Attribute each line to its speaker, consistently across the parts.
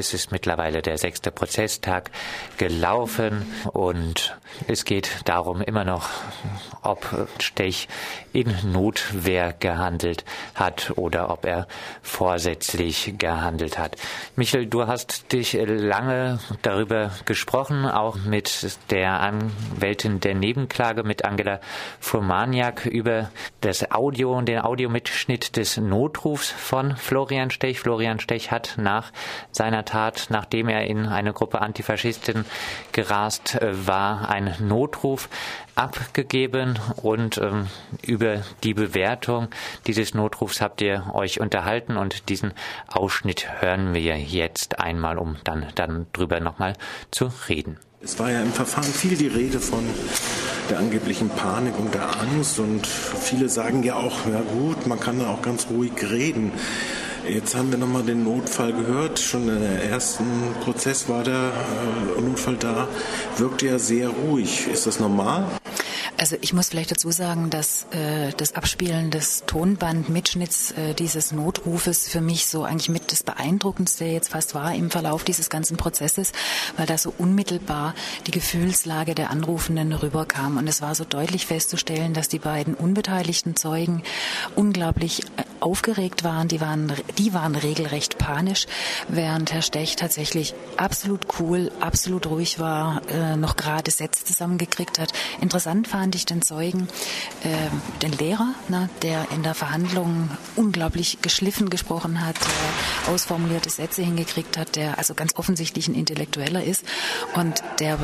Speaker 1: es ist mittlerweile der sechste Prozesstag gelaufen und es geht darum immer noch, ob Stech in Notwehr gehandelt hat oder ob er vorsätzlich gehandelt hat. Michael, du hast dich lange darüber gesprochen, auch mit der Anwältin der Nebenklage, mit Angela Furmaniak, über das Audio und den Audiomitschnitt des Notrufs von Florian Stech. Florian Stech hat nach seiner Tat, nachdem er in eine Gruppe Antifaschisten gerast war, einen Notruf abgegeben und ähm, über die Bewertung dieses Notrufs habt ihr euch unterhalten und diesen Ausschnitt hören wir jetzt einmal, um dann, dann drüber nochmal zu reden.
Speaker 2: Es war ja im Verfahren viel die Rede von der angeblichen Panik und der Angst und viele sagen ja auch, ja gut, man kann da auch ganz ruhig reden. Jetzt haben wir nochmal den Notfall gehört. Schon der ersten Prozess war der äh, Notfall da. Wirkte ja sehr ruhig. Ist das normal?
Speaker 3: Also ich muss vielleicht dazu sagen, dass äh, das Abspielen des Tonbandmitschnitts äh, dieses Notrufes für mich so eigentlich mit das Beeindruckendste jetzt fast war im Verlauf dieses ganzen Prozesses, weil da so unmittelbar die Gefühlslage der Anrufenden rüberkam. Und es war so deutlich festzustellen, dass die beiden unbeteiligten Zeugen unglaublich äh, aufgeregt waren. Die waren, die waren regelrecht panisch, während Herr Stech tatsächlich absolut cool, absolut ruhig war, äh, noch gerade Sätze zusammengekriegt hat. Interessant fand ich den Zeugen, äh, den Lehrer, ne, der in der Verhandlung unglaublich geschliffen gesprochen hat, äh, ausformulierte Sätze hingekriegt hat, der also ganz offensichtlich ein Intellektueller ist und der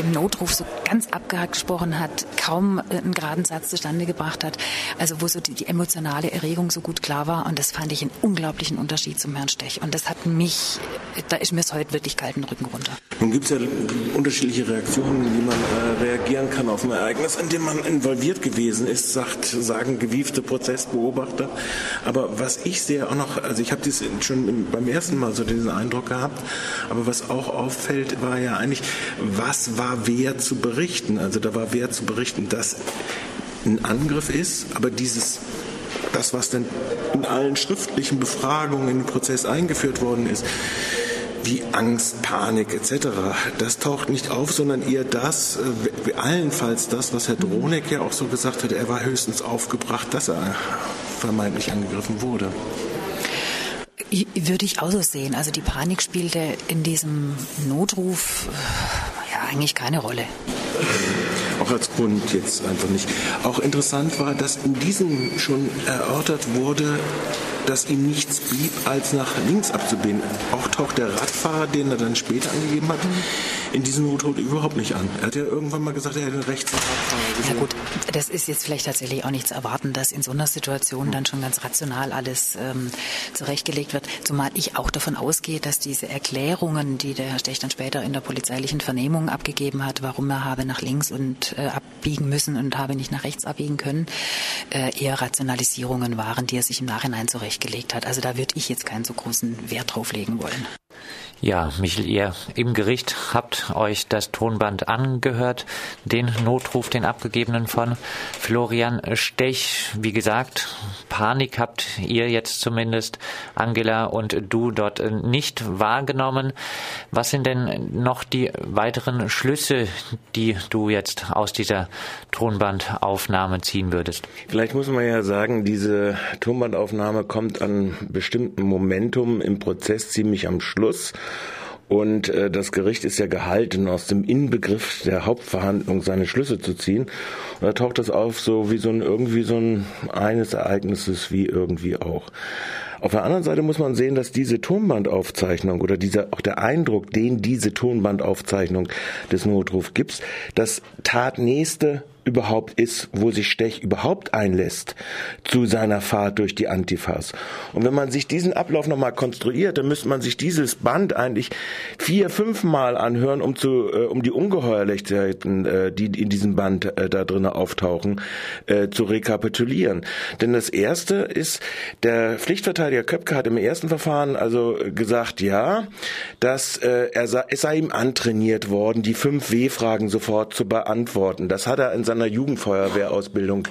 Speaker 3: im Notruf so ganz abgehakt gesprochen hat, kaum einen geraden Satz zustande gebracht hat, also wo so die, die emotionale Erregung so gut klar war. Und das fand ich einen unglaublichen Unterschied zum Herrn Stech. Und das hat mich, da ist mir es heute wirklich kalten Rücken runter.
Speaker 2: Nun gibt es ja unterschiedliche Reaktionen, wie man äh, reagieren kann auf ein Ereignis in dem man involviert gewesen ist, sagt, sagen gewiefte Prozessbeobachter. Aber was ich sehe auch noch, also ich habe das schon beim ersten Mal so diesen Eindruck gehabt, aber was auch auffällt, war ja eigentlich, was war wer zu berichten? Also da war wer zu berichten, dass ein Angriff ist, aber dieses das, was dann in allen schriftlichen Befragungen in den Prozess eingeführt worden ist, wie Angst, Panik etc. Das taucht nicht auf, sondern eher das, äh, allenfalls das, was Herr Dronek ja auch so gesagt hat, er war höchstens aufgebracht, dass er vermeintlich angegriffen wurde.
Speaker 3: Würde ich auch so sehen. Also die Panik spielte in diesem Notruf äh, ja eigentlich keine Rolle.
Speaker 2: Auch als Grund jetzt einfach nicht. Auch interessant war, dass in diesem schon erörtert wurde, dass ihm nichts blieb, als nach links abzubiegen. Auch taucht der Radfahrer, den er dann später angegeben hat, in diesem Notruf überhaupt nicht an. Er hat ja irgendwann mal gesagt, er hätte rechts Radfahrer
Speaker 3: gesehen. Ja gut, das ist jetzt vielleicht tatsächlich auch nicht zu erwarten, dass in so einer Situation dann schon ganz rational alles ähm, zurechtgelegt wird. Zumal ich auch davon ausgehe, dass diese Erklärungen, die der Herr Stech dann später in der polizeilichen Vernehmung abgegeben hat, warum er habe nach links und äh, abbiegen müssen und habe nicht nach rechts abbiegen können, äh, eher Rationalisierungen waren, die er sich im Nachhinein zurecht gelegt hat. Also da würde ich jetzt keinen so großen Wert drauf legen wollen.
Speaker 1: Ja, Michel, ihr im Gericht habt euch das Tonband angehört, den Notruf, den abgegebenen von Florian Stech. Wie gesagt, Panik habt ihr jetzt zumindest, Angela und du, dort nicht wahrgenommen. Was sind denn noch die weiteren Schlüsse, die du jetzt aus dieser Tonbandaufnahme ziehen würdest?
Speaker 2: Vielleicht muss man ja sagen, diese Tonbandaufnahme kommt an bestimmten Momentum im Prozess ziemlich am Schluss. Und äh, das Gericht ist ja gehalten, aus dem Inbegriff der Hauptverhandlung seine Schlüsse zu ziehen. Und da taucht das auf so wie so ein irgendwie so ein eines Ereignisses wie irgendwie auch. Auf der anderen Seite muss man sehen, dass diese Tonbandaufzeichnung oder dieser auch der Eindruck, den diese Tonbandaufzeichnung des Notrufs gibt, das Tatnächste überhaupt ist, wo sich Stech überhaupt einlässt zu seiner Fahrt durch die Antifas. Und wenn man sich diesen Ablauf nochmal konstruiert, dann müsste man sich dieses Band eigentlich vier, fünf Mal anhören, um zu, äh, um die Ungeheuerlichkeiten, äh, die in diesem Band äh, da drinnen auftauchen, äh, zu rekapitulieren. Denn das erste ist, der Pflichtverteidiger Köpke hat im ersten Verfahren also gesagt, ja, dass äh, er es sei ihm antrainiert worden, die fünf W-Fragen sofort zu beantworten. Das hat er in seiner seiner Jugendfeuerwehrausbildung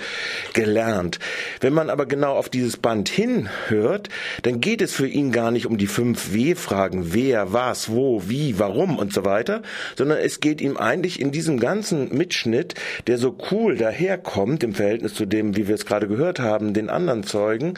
Speaker 2: gelernt. Wenn man aber genau auf dieses Band hinhört, dann geht es für ihn gar nicht um die fünf W-Fragen, wer, was, wo, wie, warum und so weiter, sondern es geht ihm eigentlich in diesem ganzen Mitschnitt, der so cool daherkommt im Verhältnis zu dem, wie wir es gerade gehört haben, den anderen Zeugen,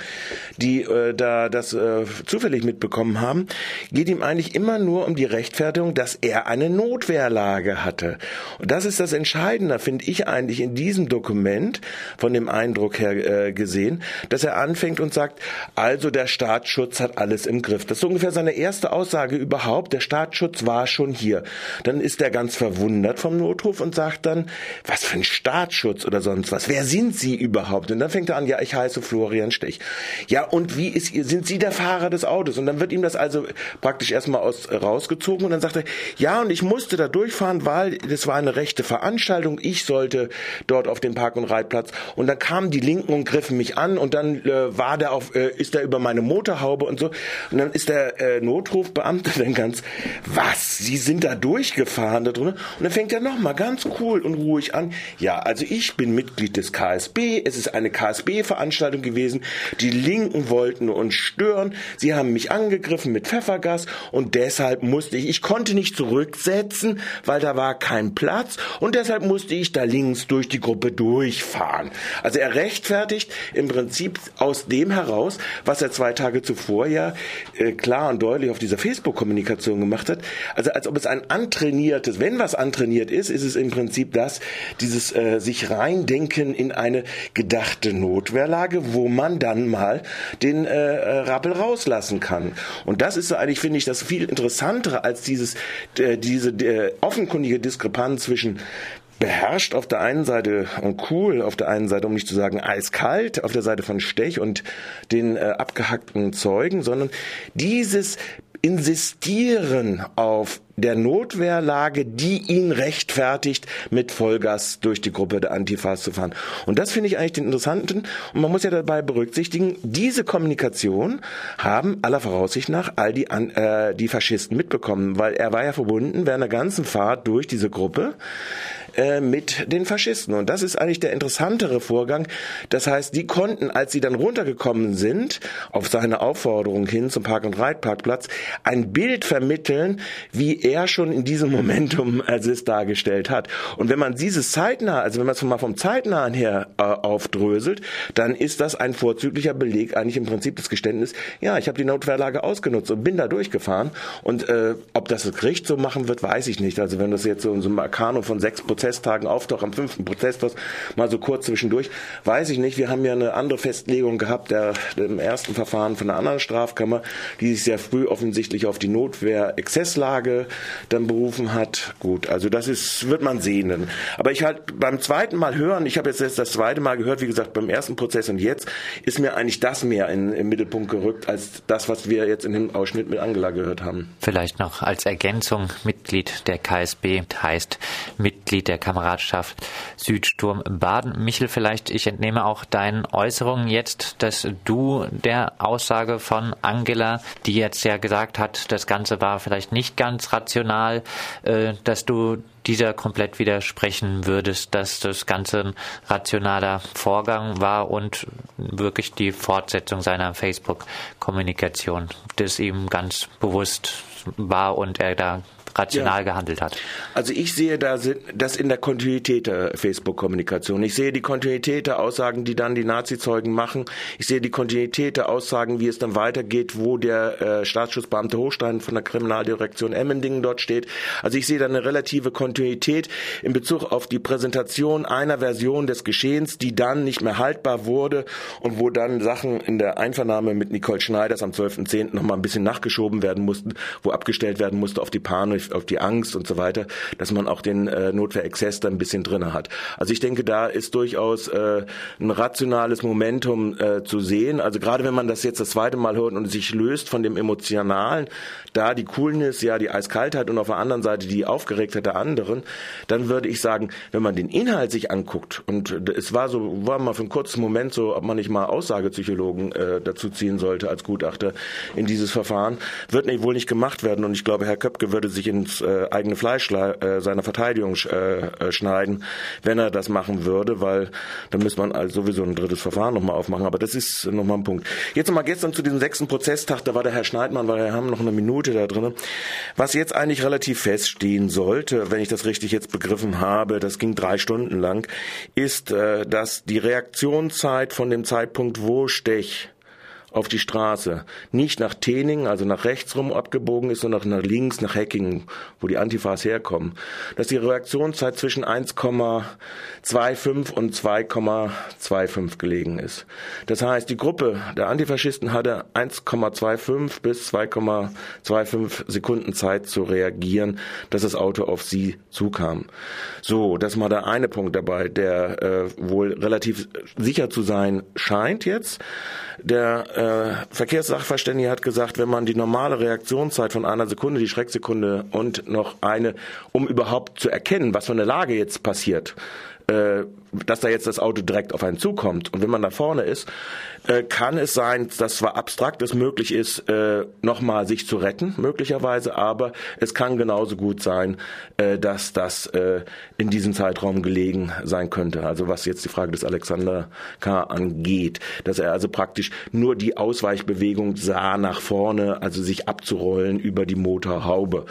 Speaker 2: die äh, da das äh, zufällig mitbekommen haben, geht ihm eigentlich immer nur um die Rechtfertigung, dass er eine Notwehrlage hatte. Und das ist das Entscheidende, finde ich eigentlich in diesem Dokument, von dem Eindruck her äh, gesehen, dass er anfängt und sagt, also der Staatsschutz hat alles im Griff. Das ist ungefähr seine erste Aussage überhaupt. Der Staatsschutz war schon hier. Dann ist er ganz verwundert vom Notruf und sagt dann, was für ein Staatsschutz oder sonst was. Wer sind Sie überhaupt? Und dann fängt er an, ja, ich heiße Florian Stech. Ja, und wie ist, sind Sie der Fahrer des Autos? Und dann wird ihm das also praktisch erstmal aus, rausgezogen und dann sagt er, ja, und ich musste da durchfahren, weil das war eine rechte Veranstaltung. Ich sollte dort auf den Park- und Reitplatz. Und dann kamen die Linken und griffen mich an und dann äh, war der auf, äh, ist er über meine Motorhaube und so. Und dann ist der äh, Notrufbeamte dann ganz, was? Sie sind da durchgefahren da drin? Und dann fängt er nochmal ganz cool und ruhig an. Ja, also ich bin Mitglied des KSB. Es ist eine KSB-Veranstaltung gewesen. Die Linken wollten uns stören. Sie haben mich angegriffen mit Pfeffergas und deshalb musste ich, ich konnte nicht zurücksetzen, weil da war kein Platz und deshalb musste ich da links durch die Gruppe durchfahren. Also er rechtfertigt im Prinzip aus dem heraus, was er zwei Tage zuvor ja äh, klar und deutlich auf dieser Facebook-Kommunikation gemacht hat. Also als ob es ein antrainiertes, wenn was antrainiert ist, ist es im Prinzip das, dieses äh, sich reindenken in eine gedachte Notwehrlage, wo man dann mal den äh, äh Rappel rauslassen kann. Und das ist so eigentlich, finde ich, das viel interessantere als dieses, äh, diese äh, offenkundige Diskrepanz zwischen beherrscht auf der einen Seite und cool auf der einen Seite, um nicht zu sagen eiskalt auf der Seite von Stech und den äh, abgehackten Zeugen, sondern dieses Insistieren auf der Notwehrlage, die ihn rechtfertigt, mit Vollgas durch die Gruppe der Antifas zu fahren. Und das finde ich eigentlich den interessanten. Und man muss ja dabei berücksichtigen, diese Kommunikation haben aller Voraussicht nach all die, äh, die Faschisten mitbekommen, weil er war ja verbunden während der ganzen Fahrt durch diese Gruppe äh, mit den Faschisten. Und das ist eigentlich der interessantere Vorgang. Das heißt, die konnten, als sie dann runtergekommen sind, auf seine Aufforderung hin zum Park- und Reitparkplatz, ein Bild vermitteln, wie er schon in diesem Momentum also es dargestellt hat. Und wenn man dieses zeitnah, also wenn man es mal vom zeitnahen her äh, aufdröselt, dann ist das ein vorzüglicher Beleg, eigentlich im Prinzip das Geständnis, ja, ich habe die Notwehrlage ausgenutzt und bin da durchgefahren. Und äh, ob das das Gericht so machen wird, weiß ich nicht. Also wenn das jetzt so, so ein Arcano von sechs Prozent Prozesstagen auftaucht, am fünften Prozesstag, mal so kurz zwischendurch, weiß ich nicht. Wir haben ja eine andere Festlegung gehabt, der, im ersten Verfahren von einer anderen Strafkammer, die sich sehr früh offensichtlich auf die Notwehr-Exzesslage dann berufen hat. Gut, also das ist, wird man sehen. Aber ich halt beim zweiten Mal hören, ich habe jetzt, das zweite Mal gehört, wie gesagt, beim ersten Prozess und jetzt ist mir eigentlich das mehr in, im Mittelpunkt gerückt, als das, was wir jetzt in dem Ausschnitt mit Angela gehört haben.
Speaker 1: Vielleicht noch als Ergänzung, Mitglied der KSB heißt Mitglied der Kameradschaft Südsturm Baden. Michel, vielleicht, ich entnehme auch deinen Äußerungen jetzt, dass du der Aussage von Angela, die jetzt ja gesagt hat, das Ganze war vielleicht nicht ganz rational, äh, dass du dieser komplett widersprechen würdest, dass das Ganze ein rationaler Vorgang war und wirklich die Fortsetzung seiner Facebook-Kommunikation, das ihm ganz bewusst war und er da rational ja. gehandelt hat.
Speaker 2: Also ich sehe da das in der Kontinuität der Facebook-Kommunikation. Ich sehe die Kontinuität der Aussagen, die dann die Nazi-Zeugen machen. Ich sehe die Kontinuität der Aussagen, wie es dann weitergeht, wo der äh, Staatsschutzbeamte Hochstein von der Kriminaldirektion Emmendingen dort steht. Also ich sehe da eine relative Kontinuität in Bezug auf die Präsentation einer Version des Geschehens, die dann nicht mehr haltbar wurde und wo dann Sachen in der Einvernahme mit Nicole Schneiders am 12.10. nochmal ein bisschen nachgeschoben werden mussten, wo abgestellt werden musste auf die Panik auf die Angst und so weiter, dass man auch den äh, Notwehrexzess da ein bisschen drinne hat. Also ich denke, da ist durchaus äh, ein rationales Momentum äh, zu sehen. Also gerade wenn man das jetzt das zweite Mal hört und sich löst von dem Emotionalen, da die Coolness, ja die Eiskaltheit und auf der anderen Seite die Aufgeregtheit der anderen, dann würde ich sagen, wenn man den Inhalt sich anguckt und es war so, war mal für einen kurzen Moment so, ob man nicht mal Aussagepsychologen äh, dazu ziehen sollte als Gutachter in dieses Verfahren, wird nicht, wohl nicht gemacht werden und ich glaube, Herr Köpke würde sich ins äh, eigene Fleisch äh, seiner Verteidigung äh, schneiden, wenn er das machen würde, weil dann müsste man also sowieso ein drittes Verfahren nochmal aufmachen. Aber das ist nochmal ein Punkt. Jetzt nochmal gestern zu diesem sechsten Prozesstag, da war der Herr Schneidmann, weil wir haben noch eine Minute da drin. Was jetzt eigentlich relativ feststehen sollte, wenn ich das richtig jetzt begriffen habe, das ging drei Stunden lang, ist, dass die Reaktionszeit von dem Zeitpunkt, wo Stech auf die Straße nicht nach Tening, also nach rechts rum abgebogen ist, sondern nach links, nach Hacking, wo die Antifas herkommen, dass die Reaktionszeit zwischen 1,25 und 2,25 gelegen ist. Das heißt, die Gruppe der Antifaschisten hatte 1,25 bis 2,25 Sekunden Zeit zu reagieren, dass das Auto auf sie zukam. So, das war der eine Punkt dabei, der äh, wohl relativ sicher zu sein scheint jetzt. Der äh, Verkehrssachverständige hat gesagt, wenn man die normale Reaktionszeit von einer Sekunde, die Schrecksekunde und noch eine, um überhaupt zu erkennen, was für eine Lage jetzt passiert, äh, dass da jetzt das Auto direkt auf einen zukommt. Und wenn man da vorne ist, äh, kann es sein, dass zwar abstrakt es möglich ist, äh, nochmal sich zu retten, möglicherweise, aber es kann genauso gut sein, äh, dass das in diesem Zeitraum gelegen sein könnte. Also was jetzt die Frage des Alexander K. angeht, dass er also praktisch nur die Ausweichbewegung sah nach vorne, also sich abzurollen über die Motorhaube.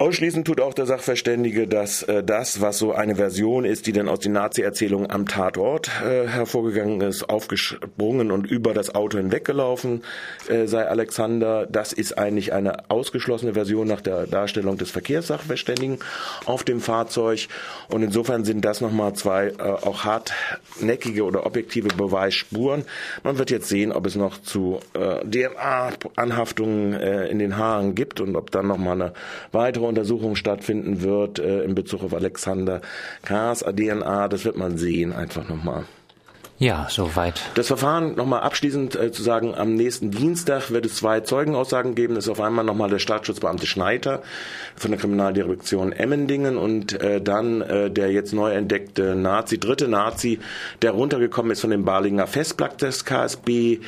Speaker 2: Ausschließend tut auch der Sachverständige, dass äh, das, was so eine Version ist, die dann aus den Nazi-Erzählungen am Tatort äh, hervorgegangen ist, aufgesprungen und über das Auto hinweggelaufen äh, sei Alexander, das ist eigentlich eine ausgeschlossene Version nach der Darstellung des Verkehrssachverständigen auf dem Fahrzeug. Und insofern sind das nochmal zwei äh, auch hartnäckige oder objektive Beweisspuren. Man wird jetzt sehen, ob es noch zu äh, DNA-Anhaftungen äh, in den Haaren gibt und ob dann nochmal eine weitere Untersuchung stattfinden wird äh, in Bezug auf Alexander Kars DNA. Das wird man sehen, einfach nochmal.
Speaker 1: Ja, soweit.
Speaker 2: Das Verfahren nochmal abschließend äh, zu sagen, am nächsten Dienstag wird es zwei Zeugenaussagen geben. Das ist auf einmal nochmal der Staatsschutzbeamte Schneider von der Kriminaldirektion Emmendingen und äh, dann äh, der jetzt neu entdeckte Nazi, dritte Nazi, der runtergekommen ist von dem Balinger Festplatz des KSB.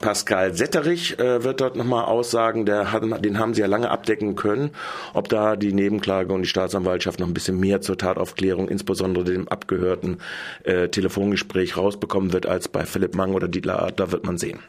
Speaker 2: Pascal Setterich äh, wird dort nochmal aussagen. Der hat, den haben sie ja lange abdecken können. Ob da die Nebenklage und die Staatsanwaltschaft noch ein bisschen mehr zur Tataufklärung, insbesondere dem abgehörten äh, Telefongespräch raus bekommen wird als bei Philipp Mang oder Dietler Art, da wird man sehen.